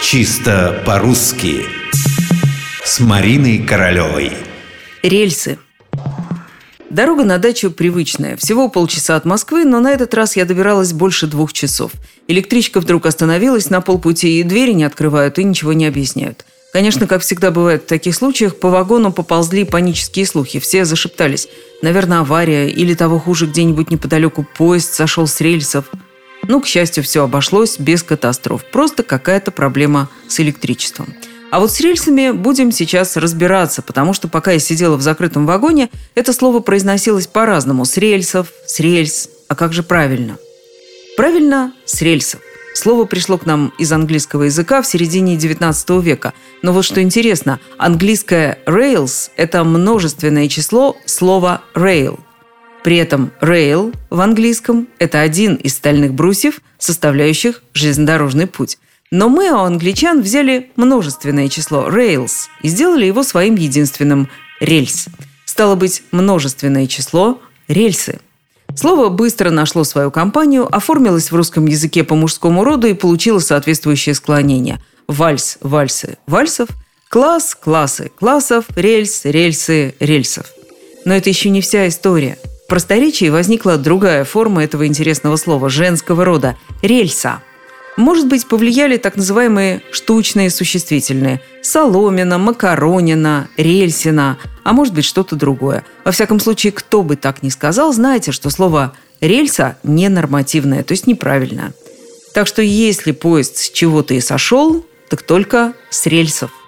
Чисто по-русски С Мариной Королевой Рельсы Дорога на дачу привычная. Всего полчаса от Москвы, но на этот раз я добиралась больше двух часов. Электричка вдруг остановилась на полпути, и двери не открывают, и ничего не объясняют. Конечно, как всегда бывает в таких случаях, по вагону поползли панические слухи. Все зашептались. Наверное, авария или того хуже, где-нибудь неподалеку поезд сошел с рельсов. Ну, к счастью, все обошлось без катастроф. Просто какая-то проблема с электричеством. А вот с рельсами будем сейчас разбираться, потому что пока я сидела в закрытом вагоне, это слово произносилось по-разному. С рельсов, с рельс. А как же правильно? Правильно, с рельсов. Слово пришло к нам из английского языка в середине XIX века. Но вот что интересно, английское rails – это множественное число слова rail. При этом rail в английском – это один из стальных брусьев, составляющих железнодорожный путь. Но мы у англичан взяли множественное число rails и сделали его своим единственным – рельс. Стало быть, множественное число – рельсы. Слово быстро нашло свою компанию, оформилось в русском языке по мужскому роду и получило соответствующее склонение. Вальс – вальсы, вальсов, класс – классы, классов, рельс – рельсы, рельсов. Но это еще не вся история. Просторечии возникла другая форма этого интересного слова – женского рода – рельса – может быть, повлияли так называемые штучные существительные – соломина, макаронина, рельсина, а может быть что-то другое. Во всяком случае, кто бы так ни сказал, знаете, что слово «рельса» ненормативное, то есть неправильное. Так что если поезд с чего-то и сошел, так только с рельсов –